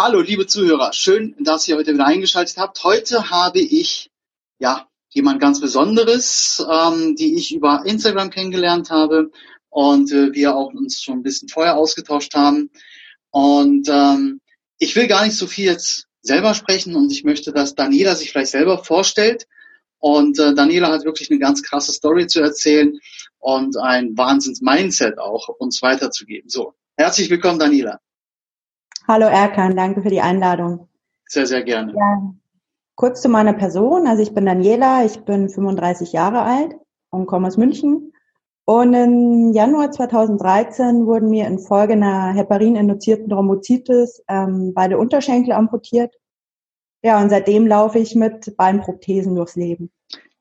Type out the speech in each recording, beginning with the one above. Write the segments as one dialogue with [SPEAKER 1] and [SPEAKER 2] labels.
[SPEAKER 1] Hallo, liebe Zuhörer. Schön, dass ihr heute wieder eingeschaltet habt. Heute habe ich, ja, jemand ganz Besonderes, ähm, die ich über Instagram kennengelernt habe und äh, wir auch uns schon ein bisschen vorher ausgetauscht haben. Und ähm, ich will gar nicht so viel jetzt selber sprechen und ich möchte, dass Daniela sich vielleicht selber vorstellt. Und äh, Daniela hat wirklich eine ganz krasse Story zu erzählen und ein Wahnsinns-Mindset auch uns weiterzugeben. So, herzlich willkommen, Daniela.
[SPEAKER 2] Hallo Erkan, danke für die Einladung.
[SPEAKER 1] Sehr, sehr gerne.
[SPEAKER 2] Ja, kurz zu meiner Person. Also ich bin Daniela, ich bin 35 Jahre alt und komme aus München. Und im Januar 2013 wurden mir infolge einer heparin-induzierten Thrombozytis ähm, beide Unterschenkel amputiert. Ja, und seitdem laufe ich mit Beinprothesen durchs Leben.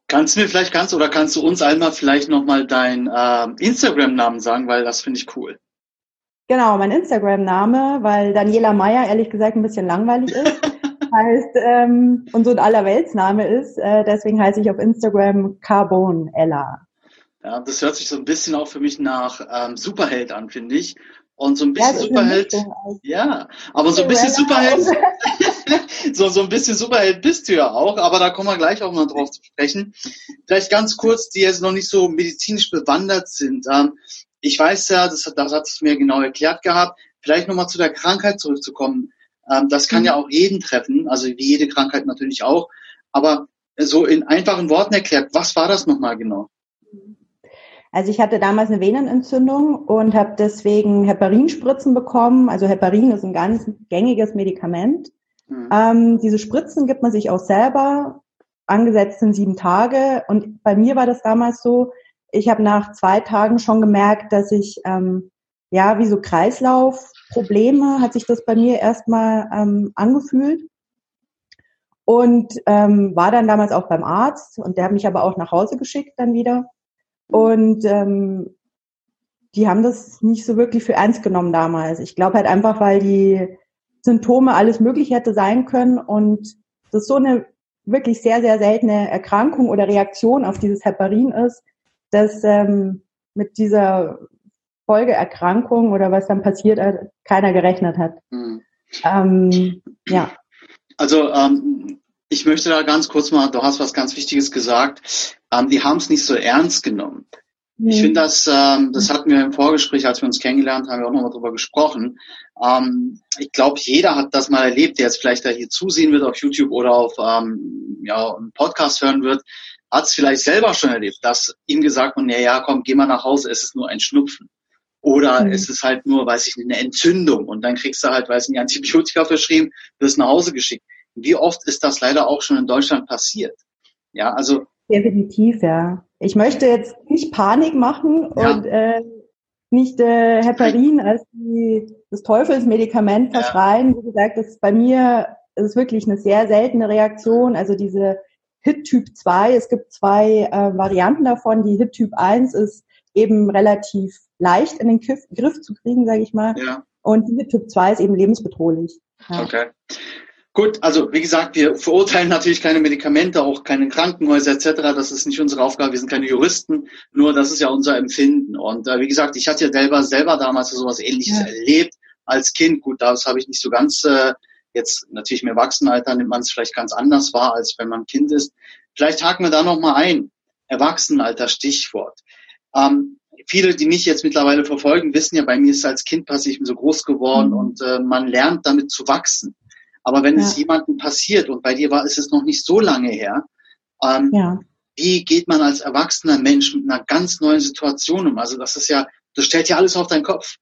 [SPEAKER 1] Kannst du mir vielleicht ganz oder kannst du uns einmal vielleicht nochmal deinen äh, Instagram-Namen sagen, weil das finde ich cool.
[SPEAKER 2] Genau, mein Instagram-Name, weil Daniela Meyer ehrlich gesagt ein bisschen langweilig ist, heißt ähm, und so ein Allerweltsname ist. Äh, deswegen heiße ich auf Instagram Carbon Ella.
[SPEAKER 1] Ja, das hört sich so ein bisschen auch für mich nach ähm, Superheld an, finde ich. Und so ein bisschen ja, Superheld, ja, aber so ein bisschen Superheld, so, so ein bisschen Superheld bist du ja auch, aber da kommen wir gleich auch mal drauf zu sprechen. Vielleicht ganz kurz, die jetzt noch nicht so medizinisch bewandert sind. Ähm, ich weiß ja, das, das hat es mir genau erklärt gehabt, vielleicht nochmal zu der Krankheit zurückzukommen. Ähm, das kann mhm. ja auch jeden treffen, also wie jede Krankheit natürlich auch. Aber so in einfachen Worten erklärt, was war das nochmal genau?
[SPEAKER 2] Also ich hatte damals eine Venenentzündung und habe deswegen Heparinspritzen bekommen. Also Heparin ist ein ganz gängiges Medikament. Mhm. Ähm, diese Spritzen gibt man sich auch selber. Angesetzt sind sieben Tage. Und bei mir war das damals so, ich habe nach zwei Tagen schon gemerkt, dass ich ähm, ja wie so Kreislaufprobleme hat sich das bei mir erstmal ähm, angefühlt und ähm, war dann damals auch beim Arzt und der hat mich aber auch nach Hause geschickt dann wieder und ähm, die haben das nicht so wirklich für ernst genommen damals. Ich glaube halt einfach, weil die Symptome alles Mögliche hätte sein können und das so eine wirklich sehr, sehr seltene Erkrankung oder Reaktion auf dieses Heparin ist, dass ähm, mit dieser Folgeerkrankung oder was dann passiert hat, keiner gerechnet hat. Mhm. Ähm, ja.
[SPEAKER 1] Also ähm, ich möchte da ganz kurz mal, du hast was ganz Wichtiges gesagt, ähm, die haben es nicht so ernst genommen. Mhm. Ich finde das, ähm, das hatten wir im Vorgespräch, als wir uns kennengelernt haben, wir auch nochmal drüber gesprochen. Ähm, ich glaube, jeder hat das mal erlebt, der jetzt vielleicht da hier zusehen wird auf YouTube oder auf ähm, ja, einen Podcast hören wird hat es vielleicht selber schon erlebt, dass ihm gesagt wurde, ja, ja, komm, geh mal nach Hause, es ist nur ein Schnupfen. Oder mhm. es ist halt nur, weiß ich nicht, eine Entzündung und dann kriegst du halt, weiß ich nicht, Antibiotika verschrieben, wirst nach Hause geschickt. Wie oft ist das leider auch schon in Deutschland passiert? Ja, also.
[SPEAKER 2] Definitiv, ja. Ich möchte jetzt nicht Panik machen ja. und äh, nicht äh, Heparin als die, das Teufelsmedikament verschreien. Ja. Wie gesagt, das ist bei mir das ist wirklich eine sehr seltene Reaktion. Also diese HIT-Typ 2. Es gibt zwei äh, Varianten davon. Die HIT-Typ 1 ist eben relativ leicht in den Griff, Griff zu kriegen, sage ich mal. Ja. Und die HIT-Typ 2 ist eben lebensbedrohlich.
[SPEAKER 1] Ja. Okay. Gut, also wie gesagt, wir verurteilen natürlich keine Medikamente, auch keine Krankenhäuser etc. Das ist nicht unsere Aufgabe. Wir sind keine Juristen, nur das ist ja unser Empfinden. Und äh, wie gesagt, ich hatte ja selber selber damals so was Ähnliches ja. erlebt als Kind. Gut, das habe ich nicht so ganz äh, Jetzt natürlich im Erwachsenenalter nimmt man es vielleicht ganz anders wahr, als wenn man Kind ist. Vielleicht haken wir da nochmal ein. Erwachsenenalter, Stichwort. Ähm, viele, die mich jetzt mittlerweile verfolgen, wissen ja, bei mir ist als Kind passiert, ich bin so groß geworden mhm. und äh, man lernt damit zu wachsen. Aber wenn ja. es jemandem passiert und bei dir war, ist es noch nicht so lange her, ähm, ja. wie geht man als erwachsener Mensch mit einer ganz neuen Situation um? Also das ist ja, das stellt ja alles auf deinen Kopf.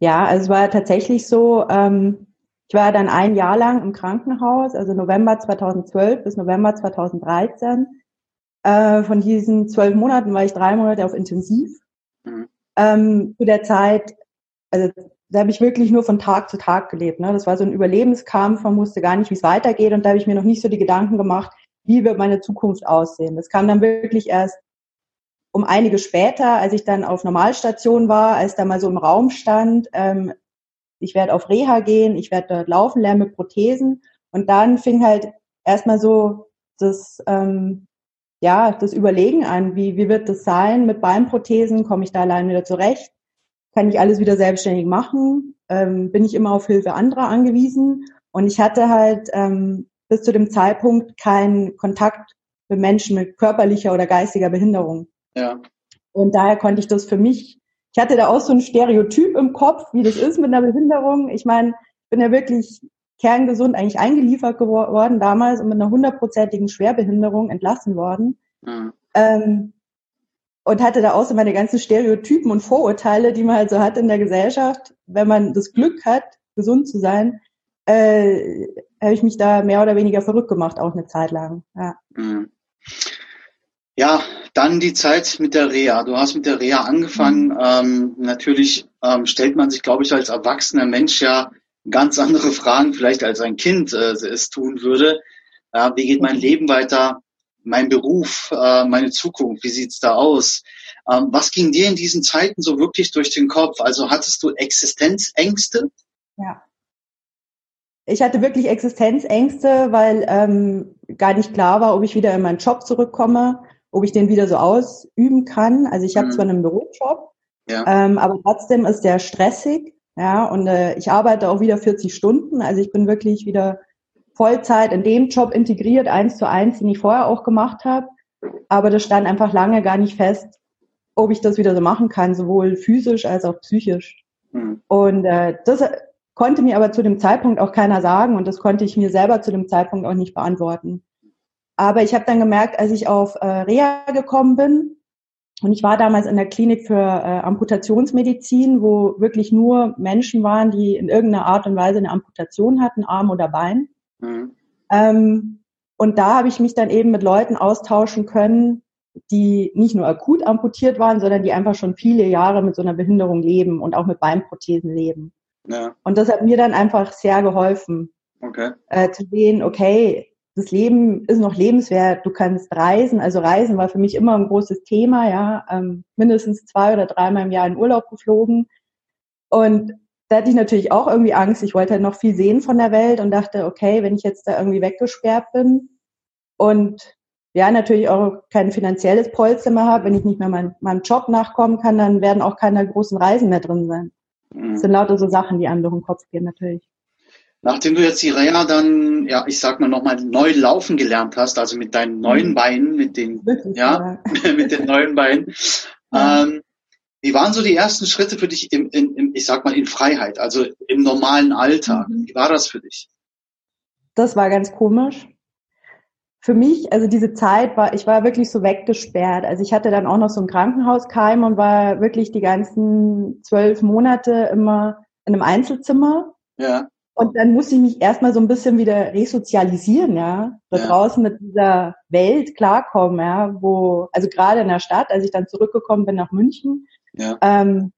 [SPEAKER 2] Ja, also es war tatsächlich so, ähm, ich war dann ein Jahr lang im Krankenhaus, also November 2012 bis November 2013. Äh, von diesen zwölf Monaten war ich drei Monate auf Intensiv. Mhm. Ähm, zu der Zeit, also da habe ich wirklich nur von Tag zu Tag gelebt. Ne? Das war so ein Überlebenskampf, man wusste gar nicht, wie es weitergeht und da habe ich mir noch nicht so die Gedanken gemacht, wie wird meine Zukunft aussehen. Das kam dann wirklich erst um einige später, als ich dann auf Normalstation war, als da mal so im Raum stand, ähm, ich werde auf Reha gehen, ich werde dort laufen lernen mit Prothesen. Und dann fing halt erstmal so das, ähm, ja, das Überlegen an, wie, wie wird das sein mit Beinprothesen, komme ich da allein wieder zurecht? kann ich alles wieder selbstständig machen, ähm, bin ich immer auf Hilfe anderer angewiesen. Und ich hatte halt ähm, bis zu dem Zeitpunkt keinen Kontakt mit Menschen mit körperlicher oder geistiger Behinderung.
[SPEAKER 1] Ja.
[SPEAKER 2] Und daher konnte ich das für mich, ich hatte da auch so ein Stereotyp im Kopf, wie das ist mit einer Behinderung. Ich meine, ich bin ja wirklich kerngesund eigentlich eingeliefert geworden damals und mit einer hundertprozentigen Schwerbehinderung entlassen worden. Mhm. Ähm, und hatte da auch so meine ganzen Stereotypen und Vorurteile, die man halt so hat in der Gesellschaft. Wenn man das Glück hat, gesund zu sein, äh, habe ich mich da mehr oder weniger verrückt gemacht, auch eine Zeit lang. Ja.
[SPEAKER 1] Mhm. Ja, dann die Zeit mit der Reha. Du hast mit der Reha angefangen. Mhm. Ähm, natürlich ähm, stellt man sich, glaube ich, als erwachsener Mensch ja ganz andere Fragen vielleicht als ein Kind äh, es tun würde. Äh, wie geht mein mhm. Leben weiter? Mein Beruf, äh, meine Zukunft, wie sieht's da aus? Ähm, was ging dir in diesen Zeiten so wirklich durch den Kopf? Also hattest du Existenzängste?
[SPEAKER 2] Ja. Ich hatte wirklich Existenzängste, weil ähm, gar nicht klar war, ob ich wieder in meinen Job zurückkomme, ob ich den wieder so ausüben kann. Also ich habe mhm. zwar einen Bürojob, ja. ähm, aber trotzdem ist der stressig. Ja, und äh, ich arbeite auch wieder 40 Stunden. Also ich bin wirklich wieder Vollzeit in dem Job integriert, eins zu eins, den ich vorher auch gemacht habe. Aber das stand einfach lange gar nicht fest, ob ich das wieder so machen kann, sowohl physisch als auch psychisch. Mhm. Und äh, das konnte mir aber zu dem Zeitpunkt auch keiner sagen und das konnte ich mir selber zu dem Zeitpunkt auch nicht beantworten. Aber ich habe dann gemerkt, als ich auf äh, Reha gekommen bin, und ich war damals in der Klinik für äh, Amputationsmedizin, wo wirklich nur Menschen waren, die in irgendeiner Art und Weise eine Amputation hatten, Arm oder Bein. Mhm. Ähm, und da habe ich mich dann eben mit Leuten austauschen können, die nicht nur akut amputiert waren, sondern die einfach schon viele Jahre mit so einer Behinderung leben und auch mit Beinprothesen leben. Ja. Und das hat mir dann einfach sehr geholfen, okay. äh, zu sehen, okay, das Leben ist noch lebenswert, du kannst reisen. Also Reisen war für mich immer ein großes Thema, ja, ähm, mindestens zwei oder dreimal im Jahr in Urlaub geflogen. Und da hatte ich natürlich auch irgendwie Angst. Ich wollte halt noch viel sehen von der Welt und dachte, okay, wenn ich jetzt da irgendwie weggesperrt bin und ja, natürlich auch kein finanzielles Polster mehr habe, wenn ich nicht mehr mein, meinem Job nachkommen kann, dann werden auch keine großen Reisen mehr drin sein. Mhm. Das sind lauter so Sachen, die einem durch den Kopf gehen, natürlich.
[SPEAKER 1] Nachdem du jetzt die Reha dann, ja, ich sag mal nochmal neu laufen gelernt hast, also mit deinen neuen mhm. Beinen, mit den, Wirklich, ja, ja. mit den neuen Beinen, ja. ähm, wie waren so die ersten Schritte für dich im, im, im, ich sag mal, in Freiheit, also im normalen Alltag? Mhm. Wie war das für dich?
[SPEAKER 2] Das war ganz komisch. Für mich, also diese Zeit war, ich war wirklich so weggesperrt. Also ich hatte dann auch noch so ein Krankenhauskeim und war wirklich die ganzen zwölf Monate immer in einem Einzelzimmer. Ja. Und dann musste ich mich erstmal so ein bisschen wieder resozialisieren, ja, da ja. draußen mit dieser Welt klarkommen, ja, wo, also gerade in der Stadt, als ich dann zurückgekommen bin nach München, ja. ähm,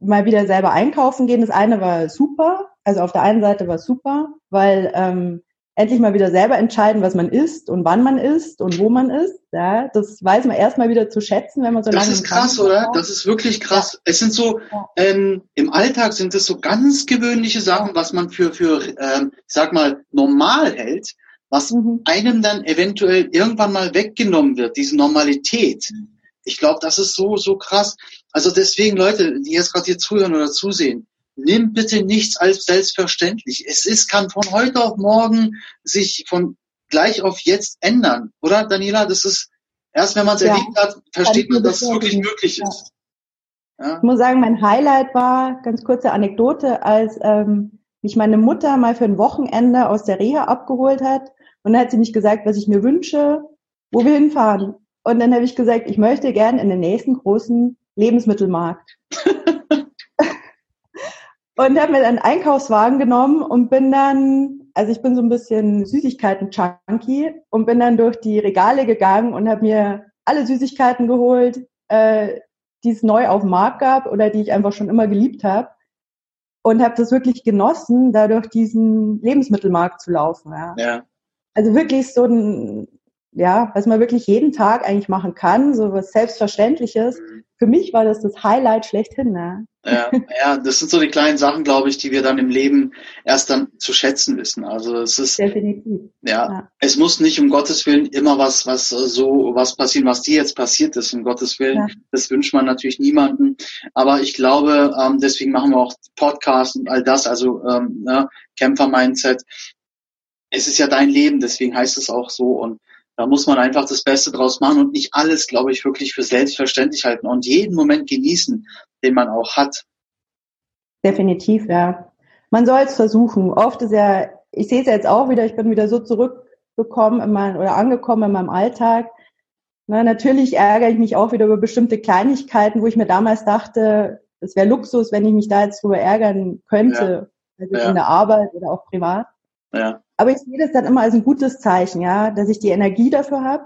[SPEAKER 2] mal wieder selber einkaufen gehen. Das eine war super, also auf der einen Seite war super, weil ähm, endlich mal wieder selber entscheiden, was man isst und wann man isst und wo man isst. Ja, das weiß man erstmal wieder zu schätzen, wenn man so
[SPEAKER 1] das
[SPEAKER 2] lange.
[SPEAKER 1] Das ist krass, oder? Hat. Das ist wirklich krass. Ja. Es sind so ja. ähm, im Alltag sind es so ganz gewöhnliche Sachen, was man für für ähm, sag mal normal hält, was mhm. einem dann eventuell irgendwann mal weggenommen wird, diese Normalität. Mhm. Ich glaube, das ist so so krass. Also deswegen Leute, die jetzt gerade hier zuhören oder zusehen, nimm bitte nichts als selbstverständlich. Es ist, kann von heute auf morgen sich von gleich auf jetzt ändern. Oder, Daniela? Das ist, erst wenn man es ja. erlebt hat, versteht man, dass es wirklich möglich ja. ist.
[SPEAKER 2] Ja. Ich muss sagen, mein Highlight war, ganz kurze Anekdote, als ähm, mich meine Mutter mal für ein Wochenende aus der Reha abgeholt hat. Und dann hat sie mich gesagt, was ich mir wünsche, wo wir hinfahren. Und dann habe ich gesagt, ich möchte gern in den nächsten großen Lebensmittelmarkt. und habe mir einen Einkaufswagen genommen und bin dann, also ich bin so ein bisschen Süßigkeiten-Junkie und bin dann durch die Regale gegangen und habe mir alle Süßigkeiten geholt, äh, die es neu auf dem Markt gab oder die ich einfach schon immer geliebt habe und habe das wirklich genossen, da durch diesen Lebensmittelmarkt zu laufen. Ja. ja. Also wirklich so ein ja, was man wirklich jeden Tag eigentlich machen kann, so was Selbstverständliches. Mhm. Für mich war das das Highlight schlechthin. Ne?
[SPEAKER 1] Ja, ja, das sind so die kleinen Sachen, glaube ich, die wir dann im Leben erst dann zu schätzen wissen. Also es ist definitiv. Ja, ja. es muss nicht um Gottes Willen immer was, was so was passieren, was dir jetzt passiert ist. Um Gottes Willen, ja. das wünscht man natürlich niemanden. Aber ich glaube, ähm, deswegen machen wir auch Podcasts und all das. Also ähm, ne, Kämpfer-Mindset. Es ist ja dein Leben, deswegen heißt es auch so und da muss man einfach das Beste draus machen und nicht alles, glaube ich, wirklich für selbstverständlich halten und jeden Moment genießen, den man auch hat.
[SPEAKER 2] Definitiv, ja. Man soll es versuchen. Oft ist ja, ich sehe es jetzt auch wieder, ich bin wieder so zurückgekommen in mein, oder angekommen in meinem Alltag. Na, natürlich ärgere ich mich auch wieder über bestimmte Kleinigkeiten, wo ich mir damals dachte, es wäre Luxus, wenn ich mich da jetzt drüber ärgern könnte, ja. also ja. in der Arbeit oder auch privat. Ja. Aber ich sehe das dann immer als ein gutes Zeichen, ja, dass ich die Energie dafür habe,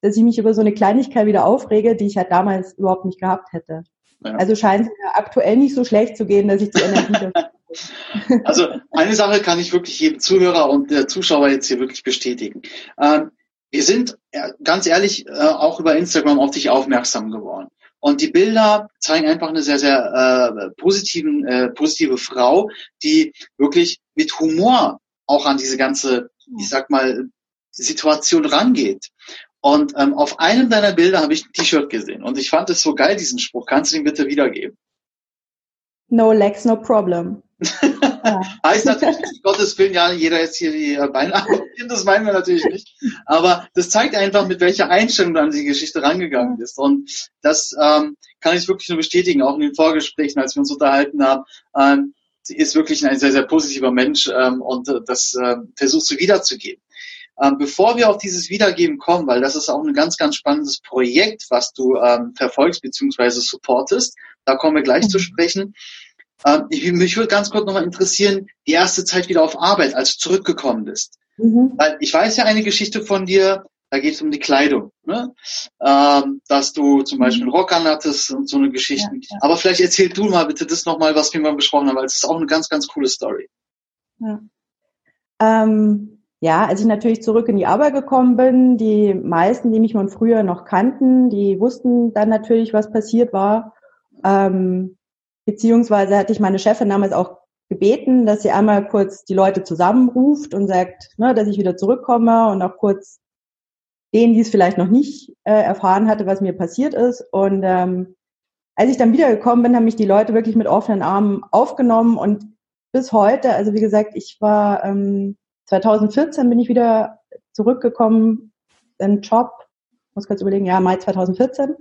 [SPEAKER 2] dass ich mich über so eine Kleinigkeit wieder aufrege, die ich halt damals überhaupt nicht gehabt hätte. Ja. Also scheint es mir aktuell nicht so schlecht zu gehen, dass ich die Energie dafür
[SPEAKER 1] habe. Also eine Sache kann ich wirklich jedem Zuhörer und der Zuschauer jetzt hier wirklich bestätigen. Ähm, wir sind ganz ehrlich äh, auch über Instagram auf dich aufmerksam geworden. Und die Bilder zeigen einfach eine sehr, sehr äh, positiven, äh, positive Frau, die wirklich mit Humor auch an diese ganze, ich sag mal, Situation rangeht. Und ähm, auf einem deiner Bilder habe ich ein T-Shirt gesehen und ich fand es so geil, diesen Spruch. Kannst du ihn bitte wiedergeben?
[SPEAKER 2] No legs, no problem.
[SPEAKER 1] heißt natürlich, Gottes Willen, ja, jeder jetzt hier die Beine abnehmen, das meinen wir natürlich nicht. Aber das zeigt einfach, mit welcher Einstellung du an die Geschichte rangegangen bist. Und das ähm, kann ich wirklich nur bestätigen, auch in den Vorgesprächen, als wir uns unterhalten haben. Ähm, sie ist wirklich ein sehr, sehr positiver Mensch ähm, und äh, das äh, versuchst du wiederzugeben. Ähm, bevor wir auf dieses Wiedergeben kommen, weil das ist auch ein ganz, ganz spannendes Projekt, was du ähm, verfolgst bzw. supportest, da kommen wir gleich mhm. zu sprechen. Ähm, ich, mich würde ganz kurz nochmal interessieren, die erste Zeit wieder auf Arbeit, als du zurückgekommen bist. Mhm. Weil ich weiß ja eine Geschichte von dir, da geht es um die Kleidung, ne? ähm, dass du zum Beispiel mhm. Rock anhattest und so eine Geschichte. Ja, ja. Aber vielleicht erzähl du mal bitte das nochmal, was wir mal besprochen haben, weil es ist auch eine ganz, ganz coole Story.
[SPEAKER 2] Ja. Ähm, ja, als ich natürlich zurück in die Arbeit gekommen bin, die meisten, die mich von früher noch kannten, die wussten dann natürlich, was passiert war. Ähm, beziehungsweise hatte ich meine Chefin damals auch gebeten, dass sie einmal kurz die Leute zusammenruft und sagt, ne, dass ich wieder zurückkomme und auch kurz denen, die es vielleicht noch nicht äh, erfahren hatte, was mir passiert ist. Und ähm, als ich dann wiedergekommen bin, haben mich die Leute wirklich mit offenen Armen aufgenommen und bis heute, also wie gesagt, ich war ähm, 2014 bin ich wieder zurückgekommen in Job, muss kurz überlegen, ja, Mai 2014.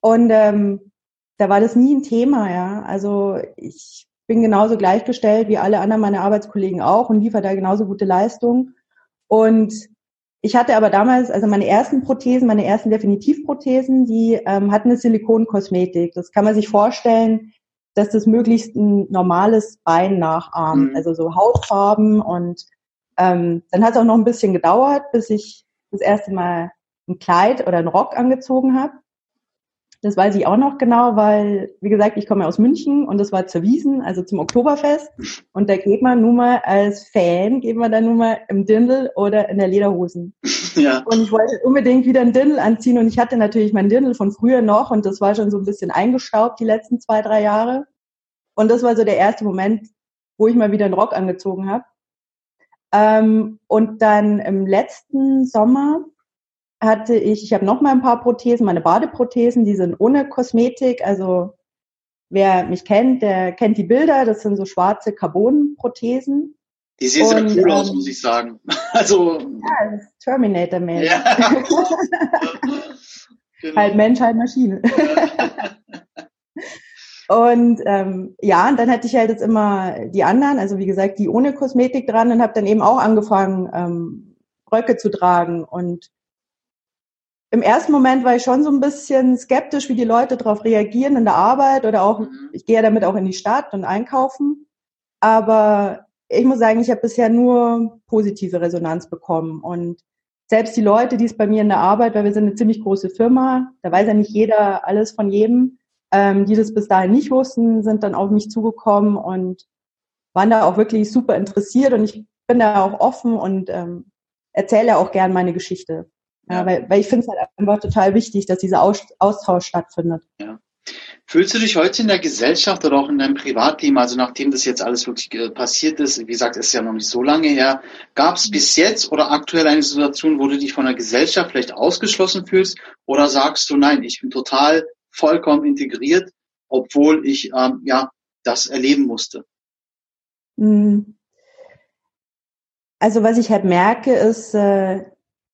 [SPEAKER 2] Und ähm, da war das nie ein Thema, ja. Also ich bin genauso gleichgestellt wie alle anderen meine Arbeitskollegen auch und liefere da genauso gute Leistung. Und ich hatte aber damals, also meine ersten Prothesen, meine ersten Definitivprothesen, die ähm, hatten eine Silikonkosmetik. Das kann man sich vorstellen, dass das möglichst ein normales Bein nachahmt, mhm. also so Hautfarben. Und ähm, dann hat es auch noch ein bisschen gedauert, bis ich das erste Mal ein Kleid oder einen Rock angezogen habe. Das weiß ich auch noch genau, weil, wie gesagt, ich komme aus München und das war zur Wiesen, also zum Oktoberfest. Und da geht man nun mal als Fan, geht man dann nun mal im Dirndl oder in der Lederhosen. Ja. Und ich wollte unbedingt wieder ein Dirndl anziehen und ich hatte natürlich mein Dirndl von früher noch und das war schon so ein bisschen eingestaubt die letzten zwei, drei Jahre. Und das war so der erste Moment, wo ich mal wieder einen Rock angezogen habe. Ähm, und dann im letzten Sommer hatte ich, ich habe noch mal ein paar Prothesen, meine Badeprothesen, die sind ohne Kosmetik. Also wer mich kennt, der kennt die Bilder. Das sind so schwarze Carbon-Prothesen.
[SPEAKER 1] Die sehen sehr cool ähm, aus, muss ich sagen. Also
[SPEAKER 2] ja, das ist Terminator Man. Ja. genau. Halt Mensch, halt Maschine. Und ähm, ja, und dann hatte ich halt jetzt immer die anderen, also wie gesagt, die ohne Kosmetik dran und habe dann eben auch angefangen, ähm, Röcke zu tragen und im ersten Moment war ich schon so ein bisschen skeptisch, wie die Leute darauf reagieren in der Arbeit oder auch, mhm. ich gehe ja damit auch in die Stadt und einkaufen. Aber ich muss sagen, ich habe bisher nur positive Resonanz bekommen. Und selbst die Leute, die es bei mir in der Arbeit, weil wir sind eine ziemlich große Firma, da weiß ja nicht jeder alles von jedem, ähm, die das bis dahin nicht wussten, sind dann auf mich zugekommen und waren da auch wirklich super interessiert. Und ich bin da auch offen und ähm, erzähle auch gern meine Geschichte. Ja, weil, weil ich finde es halt einfach total wichtig, dass dieser Austausch stattfindet.
[SPEAKER 1] Ja. Fühlst du dich heute in der Gesellschaft oder auch in deinem Privatleben, also nachdem das jetzt alles wirklich äh, passiert ist, wie gesagt, ist ja noch nicht so lange her, gab es bis jetzt oder aktuell eine Situation, wo du dich von der Gesellschaft vielleicht ausgeschlossen fühlst oder sagst du, nein, ich bin total vollkommen integriert, obwohl ich ähm, ja das erleben musste?
[SPEAKER 2] Hm. Also was ich halt merke, ist, äh,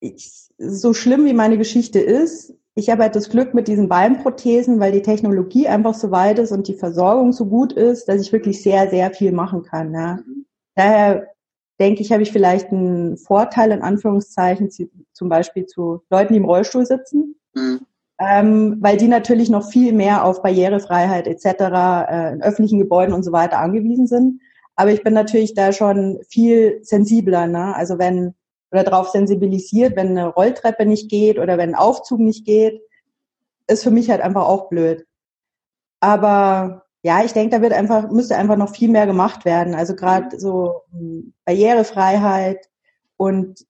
[SPEAKER 2] ich, so schlimm wie meine Geschichte ist, ich habe halt das Glück mit diesen Beinprothesen, weil die Technologie einfach so weit ist und die Versorgung so gut ist, dass ich wirklich sehr, sehr viel machen kann. Ja. Daher denke ich, habe ich vielleicht einen Vorteil in Anführungszeichen zum Beispiel zu Leuten, die im Rollstuhl sitzen, mhm. ähm, weil die natürlich noch viel mehr auf Barrierefreiheit etc. Äh, in öffentlichen Gebäuden und so weiter angewiesen sind. Aber ich bin natürlich da schon viel sensibler. Ne? Also wenn oder darauf sensibilisiert, wenn eine Rolltreppe nicht geht oder wenn ein Aufzug nicht geht, ist für mich halt einfach auch blöd. Aber ja, ich denke, da wird einfach, müsste einfach noch viel mehr gemacht werden. Also gerade so hm, Barrierefreiheit und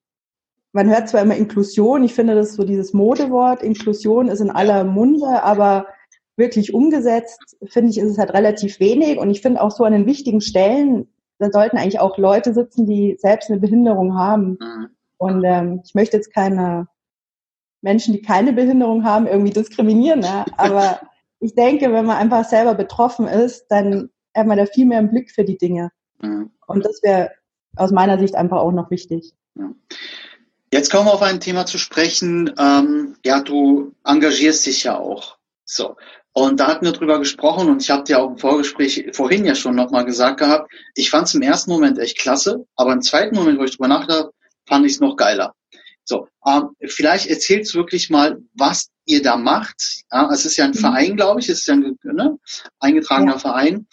[SPEAKER 2] man hört zwar immer Inklusion, ich finde das so dieses Modewort, Inklusion ist in aller Munde, aber wirklich umgesetzt, finde ich, ist es halt relativ wenig. Und ich finde auch so an den wichtigen Stellen, da sollten eigentlich auch Leute sitzen, die selbst eine Behinderung haben. Mhm. Und ähm, ich möchte jetzt keine Menschen, die keine Behinderung haben, irgendwie diskriminieren. Ne? Aber ich denke, wenn man einfach selber betroffen ist, dann hat man da viel mehr im Blick für die Dinge. Mhm. Und das wäre aus meiner Sicht einfach auch noch wichtig.
[SPEAKER 1] Ja. Jetzt kommen wir auf ein Thema zu sprechen. Ähm, ja, du engagierst dich ja auch. So. Und da hatten wir drüber gesprochen und ich habe dir auch im Vorgespräch vorhin ja schon nochmal gesagt gehabt, ich fand es im ersten Moment echt klasse, aber im zweiten Moment, wo ich drüber nachgedacht fand ich es noch geiler. So, ähm, vielleicht erzählst du wirklich mal, was ihr da macht. Ja, es ist ja ein mhm. Verein, glaube ich, es ist ja ein ne, eingetragener ja. Verein.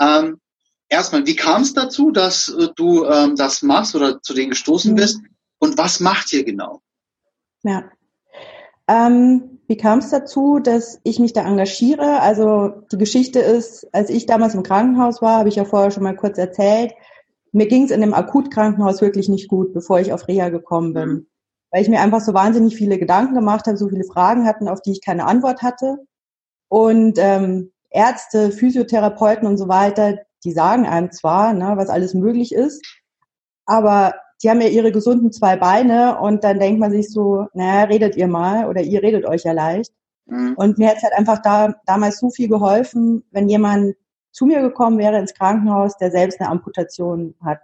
[SPEAKER 1] Ähm, erstmal, wie kam es dazu, dass äh, du ähm, das machst oder zu denen gestoßen mhm. bist? Und was macht ihr genau?
[SPEAKER 2] Ja. Ähm, wie kam es dazu, dass ich mich da engagiere? Also die Geschichte ist, als ich damals im Krankenhaus war, habe ich ja vorher schon mal kurz erzählt, mir ging es in dem Akutkrankenhaus wirklich nicht gut, bevor ich auf Reha gekommen bin. Mhm. Weil ich mir einfach so wahnsinnig viele Gedanken gemacht habe, so viele Fragen hatten, auf die ich keine Antwort hatte. Und ähm, Ärzte, Physiotherapeuten und so weiter, die sagen einem zwar, ne, was alles möglich ist, aber die haben ja ihre gesunden zwei Beine und dann denkt man sich so, naja, redet ihr mal oder ihr redet euch ja leicht. Mhm. Und mir hat es halt einfach da, damals so viel geholfen, wenn jemand zu mir gekommen wäre ins Krankenhaus, der selbst eine Amputation hat.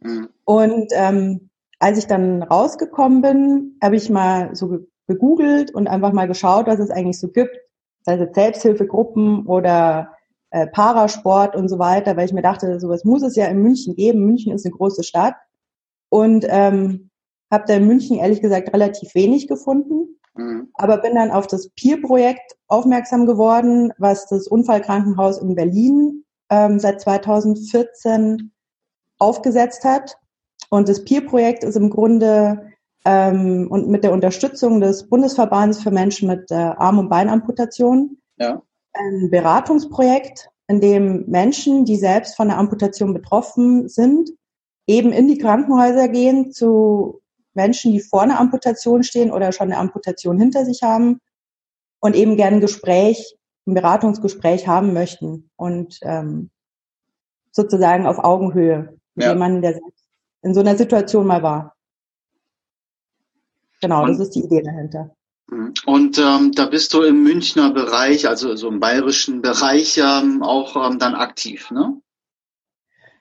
[SPEAKER 2] Mhm. Und ähm, als ich dann rausgekommen bin, habe ich mal so gegoogelt und einfach mal geschaut, was es eigentlich so gibt. Das heißt Selbsthilfegruppen oder äh, Parasport und so weiter, weil ich mir dachte, sowas muss es ja in München geben. München ist eine große Stadt. Und ähm, habe da in München ehrlich gesagt relativ wenig gefunden, mhm. aber bin dann auf das Peer-Projekt aufmerksam geworden, was das Unfallkrankenhaus in Berlin ähm, seit 2014 aufgesetzt hat. Und das Peer-Projekt ist im Grunde ähm, und mit der Unterstützung des Bundesverbands für Menschen mit äh, Arm- und Beinamputation ja. ein Beratungsprojekt, in dem Menschen, die selbst von der Amputation betroffen sind, eben in die Krankenhäuser gehen zu Menschen, die vor einer Amputation stehen oder schon eine Amputation hinter sich haben und eben gerne ein Gespräch, ein Beratungsgespräch haben möchten und ähm, sozusagen auf Augenhöhe mit ja. jemandem, der in so einer Situation mal war. Genau, und, das ist die Idee dahinter.
[SPEAKER 1] Und ähm, da bist du im Münchner Bereich, also so im bayerischen Bereich ähm, auch ähm, dann aktiv, ne?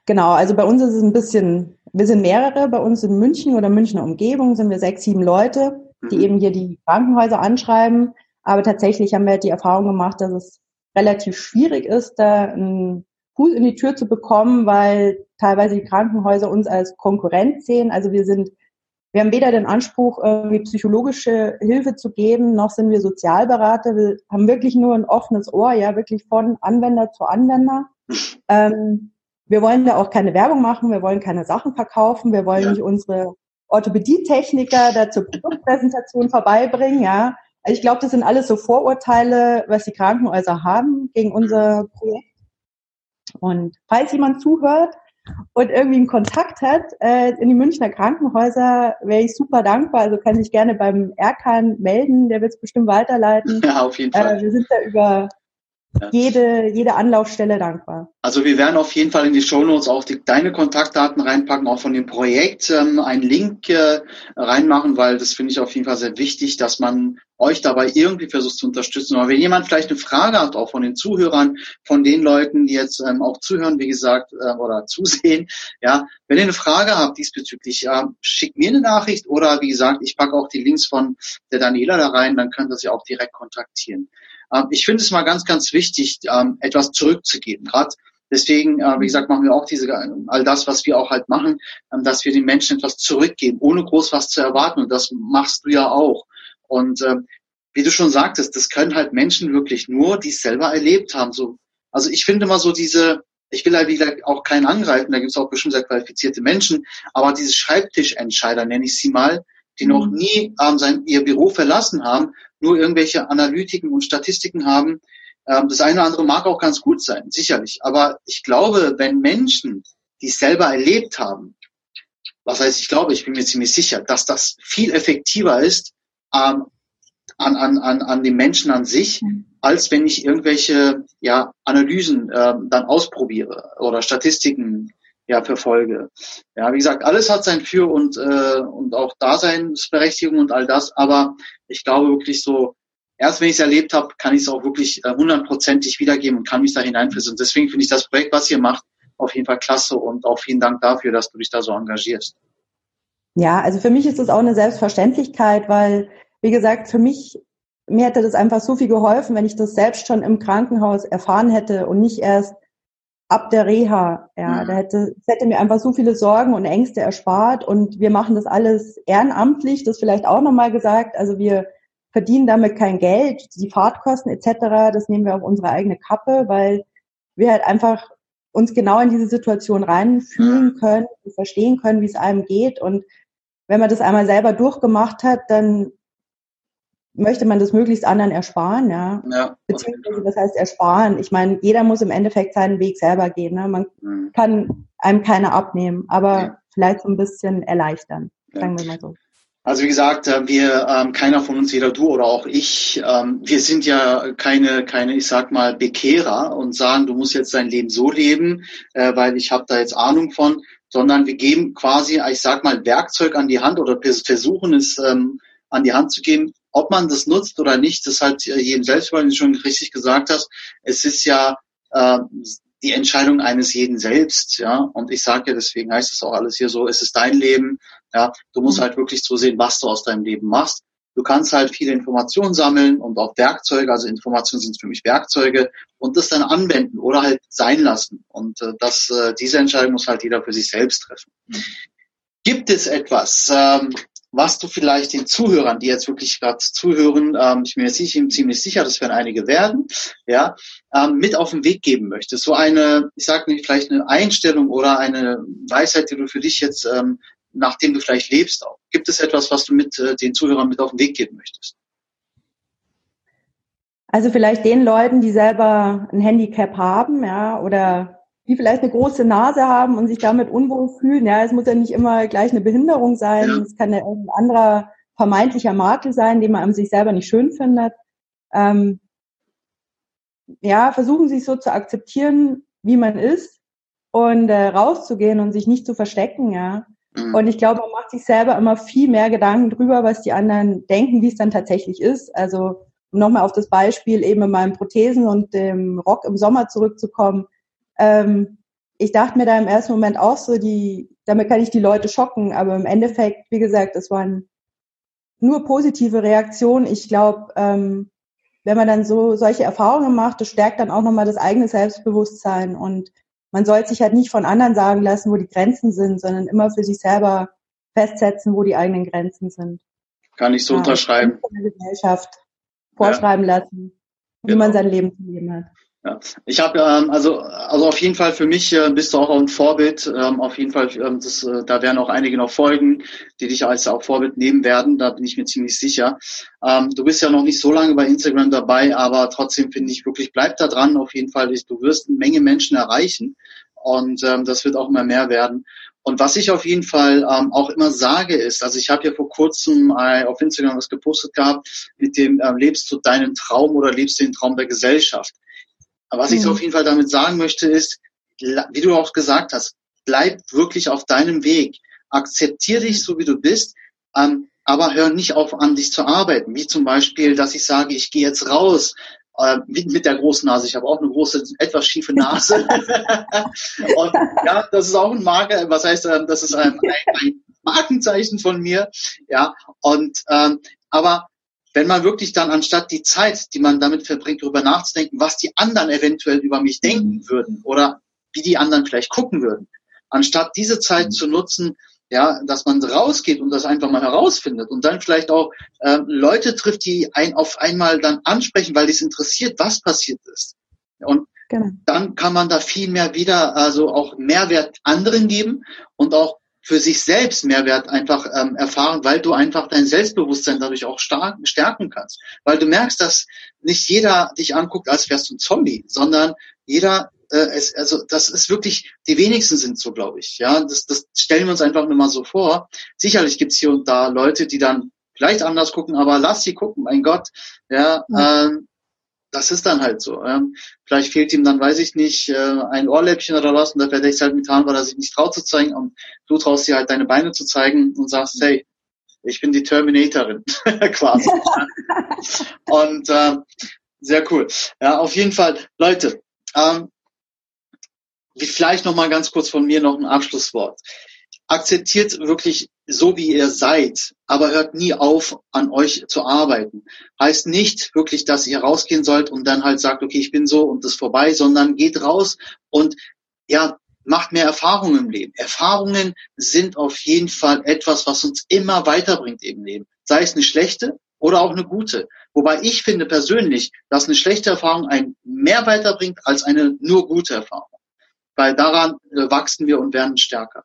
[SPEAKER 2] Genau, also bei uns ist es ein bisschen, wir sind mehrere, bei uns in München oder Münchner Umgebung sind wir sechs, sieben Leute, die mhm. eben hier die Krankenhäuser anschreiben. Aber tatsächlich haben wir halt die Erfahrung gemacht, dass es relativ schwierig ist, da einen Fuß in die Tür zu bekommen, weil teilweise die Krankenhäuser uns als Konkurrent sehen. Also wir sind, wir haben weder den Anspruch, irgendwie psychologische Hilfe zu geben, noch sind wir Sozialberater. Wir haben wirklich nur ein offenes Ohr, ja, wirklich von Anwender zu Anwender. Ähm, wir wollen da auch keine Werbung machen, wir wollen keine Sachen verkaufen, wir wollen ja. nicht unsere Orthopädietechniker da zur Produktpräsentation vorbeibringen, ja. Also ich glaube, das sind alles so Vorurteile, was die Krankenhäuser haben gegen unser Projekt. Und falls jemand zuhört und irgendwie einen Kontakt hat äh, in die Münchner Krankenhäuser, wäre ich super dankbar. Also kann sich gerne beim Erkan melden, der wird es bestimmt weiterleiten.
[SPEAKER 1] Ja, auf jeden Fall.
[SPEAKER 2] Äh, wir sind da über. Jede, jede Anlaufstelle dankbar.
[SPEAKER 1] Also wir werden auf jeden Fall in die Show Notes auch die, deine Kontaktdaten reinpacken, auch von dem Projekt ähm, einen Link äh, reinmachen, weil das finde ich auf jeden Fall sehr wichtig, dass man euch dabei irgendwie versucht zu unterstützen. Aber wenn jemand vielleicht eine Frage hat, auch von den Zuhörern, von den Leuten, die jetzt ähm, auch zuhören, wie gesagt, äh, oder zusehen, ja, wenn ihr eine Frage habt diesbezüglich, äh, schickt mir eine Nachricht oder wie gesagt, ich packe auch die Links von der Daniela da rein, dann könnt ihr sie auch direkt kontaktieren. Ähm, ich finde es mal ganz, ganz wichtig, ähm, etwas zurückzugeben. Gerade deswegen, äh, wie gesagt, machen wir auch diese all das, was wir auch halt machen, ähm, dass wir den Menschen etwas zurückgeben, ohne groß was zu erwarten. Und das machst du ja auch. Und wie du schon sagtest, das können halt Menschen wirklich nur, die es selber erlebt haben. So, also ich finde mal so diese, ich will halt wieder auch keinen angreifen, da gibt es auch bestimmt sehr qualifizierte Menschen, aber diese Schreibtischentscheider, nenne ich sie mal, die noch mhm. nie ähm, sein, ihr Büro verlassen haben, nur irgendwelche Analytiken und Statistiken haben. Ähm, das eine oder andere mag auch ganz gut sein, sicherlich. Aber ich glaube, wenn Menschen, die es selber erlebt haben, was heißt, ich glaube, ich bin mir ziemlich sicher, dass das viel effektiver ist ähm, an, an, an, an den Menschen an sich, mhm. als wenn ich irgendwelche ja, Analysen ähm, dann ausprobiere oder Statistiken ja, verfolge. Ja, wie gesagt, alles hat sein Für und, äh, und auch Daseinsberechtigung und all das, aber ich glaube wirklich so, erst wenn ich es erlebt habe, kann ich es auch wirklich äh, hundertprozentig wiedergeben und kann mich da hineinfließen. Und deswegen finde ich das Projekt, was ihr macht, auf jeden Fall klasse und auch vielen Dank dafür, dass du dich da so engagierst.
[SPEAKER 2] Ja, also für mich ist das auch eine Selbstverständlichkeit, weil, wie gesagt, für mich, mir hätte das einfach so viel geholfen, wenn ich das selbst schon im Krankenhaus erfahren hätte und nicht erst ab der Reha. Ja, mhm. da hätte, das hätte mir einfach so viele Sorgen und Ängste erspart und wir machen das alles ehrenamtlich, das vielleicht auch nochmal gesagt. Also wir verdienen damit kein Geld, die Fahrtkosten etc., das nehmen wir auf unsere eigene Kappe, weil wir halt einfach uns genau in diese Situation reinfühlen mhm. können, verstehen können, wie es einem geht und wenn man das einmal selber durchgemacht hat, dann möchte man das möglichst anderen ersparen, ja. ja Beziehungsweise, was heißt ersparen? Ich meine, jeder muss im Endeffekt seinen Weg selber gehen. Ne? Man mhm. kann einem keiner abnehmen, aber ja. vielleicht so ein bisschen erleichtern, ja. sagen wir mal so.
[SPEAKER 1] Also wie gesagt, äh, wir, ähm, keiner von uns, weder du oder auch ich, ähm, wir sind ja keine, keine, ich sag mal, Bekehrer und sagen, du musst jetzt dein Leben so leben, äh, weil ich habe da jetzt Ahnung von, sondern wir geben quasi, ich sag mal, Werkzeug an die Hand oder versuchen es ähm, an die Hand zu geben, ob man das nutzt oder nicht, das ist halt jedem selbst, weil du schon richtig gesagt hast. Es ist ja äh, die Entscheidung eines jeden selbst, ja. Und ich sage ja, deswegen heißt es auch alles hier so, es ist dein Leben, ja. Du musst mhm. halt wirklich so sehen, was du aus deinem Leben machst. Du kannst halt viele Informationen sammeln und auch Werkzeuge, also Informationen sind für mich Werkzeuge und das dann anwenden oder halt sein lassen. Und äh, das, äh, diese Entscheidung muss halt jeder für sich selbst treffen. Mhm. Gibt es etwas, ähm, was du vielleicht den Zuhörern, die jetzt wirklich gerade zuhören, ähm, ich bin mir ziemlich sicher, das werden einige werden, ja, ähm, mit auf den Weg geben möchtest. So eine, ich sage nicht, vielleicht eine Einstellung oder eine Weisheit, die du für dich jetzt, ähm, nachdem du vielleicht lebst, auch. Gibt es etwas, was du mit äh, den Zuhörern mit auf den Weg geben möchtest?
[SPEAKER 2] Also vielleicht den Leuten, die selber ein Handicap haben, ja, oder die vielleicht eine große Nase haben und sich damit unwohl fühlen. Ja, es muss ja nicht immer gleich eine Behinderung sein. Es kann ja ein anderer vermeintlicher Makel sein, den man an sich selber nicht schön findet. Ähm, ja, versuchen sich so zu akzeptieren, wie man ist und äh, rauszugehen und sich nicht zu verstecken, ja. Mhm. Und ich glaube, man macht sich selber immer viel mehr Gedanken drüber, was die anderen denken, wie es dann tatsächlich ist. Also um nochmal auf das Beispiel eben in meinen Prothesen und dem Rock im Sommer zurückzukommen ähm, ich dachte mir da im ersten Moment auch so, die, damit kann ich die Leute schocken, aber im Endeffekt, wie gesagt, es waren nur positive Reaktionen. Ich glaube, ähm, wenn man dann so solche Erfahrungen macht, das stärkt dann auch nochmal das eigene Selbstbewusstsein und man sollte sich halt nicht von anderen sagen lassen, wo die Grenzen sind, sondern immer für sich selber festsetzen, wo die eigenen Grenzen sind.
[SPEAKER 1] Kann ich so ja, unterschreiben.
[SPEAKER 2] Von der Gesellschaft vorschreiben ja. lassen, wie genau. man sein Leben zu leben hat.
[SPEAKER 1] Ja. Ich habe ähm, also also auf jeden Fall für mich äh, bist du auch ein Vorbild. Ähm, auf jeden Fall, ähm, das, äh, da werden auch einige noch folgen, die dich als auch Vorbild nehmen werden. Da bin ich mir ziemlich sicher. Ähm, du bist ja noch nicht so lange bei Instagram dabei, aber trotzdem finde ich wirklich bleib da dran. Auf jeden Fall, du wirst eine Menge Menschen erreichen und ähm, das wird auch immer mehr werden. Und was ich auf jeden Fall ähm, auch immer sage ist, also ich habe ja vor kurzem äh, auf Instagram was gepostet gehabt mit dem ähm, lebst du deinen Traum oder lebst du den Traum der Gesellschaft. Aber was mhm. ich so auf jeden Fall damit sagen möchte ist, wie du auch gesagt hast, bleib wirklich auf deinem Weg. Akzeptiere dich so, wie du bist, ähm, aber hör nicht auf, an dich zu arbeiten. Wie zum Beispiel, dass ich sage, ich gehe jetzt raus äh, mit der großen Nase. Ich habe auch eine große, etwas schiefe Nase. und ja, das ist auch ein Marke, was heißt, äh, das ist ein, ein Markenzeichen von mir. Ja, und ähm, aber wenn man wirklich dann anstatt die Zeit, die man damit verbringt, darüber nachzudenken, was die anderen eventuell über mich denken würden oder wie die anderen vielleicht gucken würden, anstatt diese Zeit zu nutzen, ja, dass man rausgeht und das einfach mal herausfindet und dann vielleicht auch äh, Leute trifft, die ein auf einmal dann ansprechen, weil es interessiert, was passiert ist. Und genau. dann kann man da viel mehr wieder, also auch Mehrwert anderen geben und auch für sich selbst Mehrwert einfach ähm, erfahren, weil du einfach dein Selbstbewusstsein dadurch auch stark, stärken kannst. Weil du merkst, dass nicht jeder dich anguckt, als wärst du ein Zombie, sondern jeder äh, es, also das ist wirklich, die wenigsten sind so, glaube ich. Ja, das, das stellen wir uns einfach nur mal so vor. Sicherlich gibt's hier und da Leute, die dann vielleicht anders gucken, aber lass sie gucken, mein Gott. Ja, ja. Ähm, das ist dann halt so. Ähm, vielleicht fehlt ihm dann, weiß ich nicht, äh, ein Ohrläppchen oder was und da verdeckt es halt mit Haaren, weil er sich nicht traut zu zeigen und du traust dir halt deine Beine zu zeigen und sagst, hey, ich bin die Terminatorin, quasi. und äh, sehr cool. Ja, auf jeden Fall, Leute, ähm, Vielleicht noch mal ganz kurz von mir noch ein Abschlusswort. Akzeptiert wirklich so, wie ihr seid, aber hört nie auf, an euch zu arbeiten. Heißt nicht wirklich, dass ihr rausgehen sollt und dann halt sagt, okay, ich bin so und das ist vorbei, sondern geht raus und ja, macht mehr Erfahrungen im Leben. Erfahrungen sind auf jeden Fall etwas, was uns immer weiterbringt im Leben. Sei es eine schlechte oder auch eine gute. Wobei ich finde persönlich, dass eine schlechte Erfahrung einen mehr weiterbringt als eine nur gute Erfahrung weil daran äh, wachsen wir und werden stärker.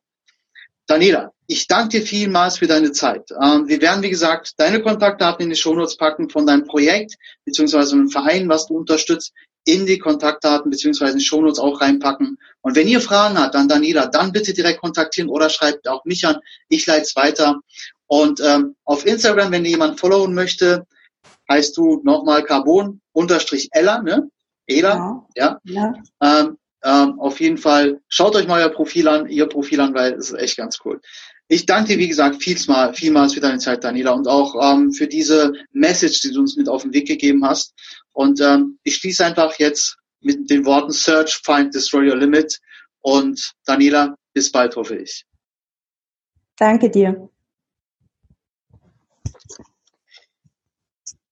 [SPEAKER 1] Daniela, ich danke dir vielmals für deine Zeit. Ähm, wir werden, wie gesagt, deine Kontaktdaten in die Shownotes packen von deinem Projekt beziehungsweise einem Verein, was du unterstützt, in die Kontaktdaten beziehungsweise in die Shownotes auch reinpacken. Und wenn ihr Fragen habt an Daniela, dann bitte direkt kontaktieren oder schreibt auch mich an. Ich leite es weiter. Und ähm, auf Instagram, wenn ihr jemanden followen möchte, heißt du nochmal Carbon unterstrich Ella, ne? Ela, ja. ja. ja. Ähm, ähm, auf jeden Fall schaut euch mal euer Profil an, ihr Profil an, weil es ist echt ganz cool. Ich danke dir, wie gesagt, vielmals, vielmals für deine Zeit, Daniela, und auch ähm, für diese Message, die du uns mit auf den Weg gegeben hast. Und ähm, ich schließe einfach jetzt mit den Worten Search, Find, Destroy Your Limit. Und Daniela, bis bald, hoffe ich.
[SPEAKER 2] Danke dir.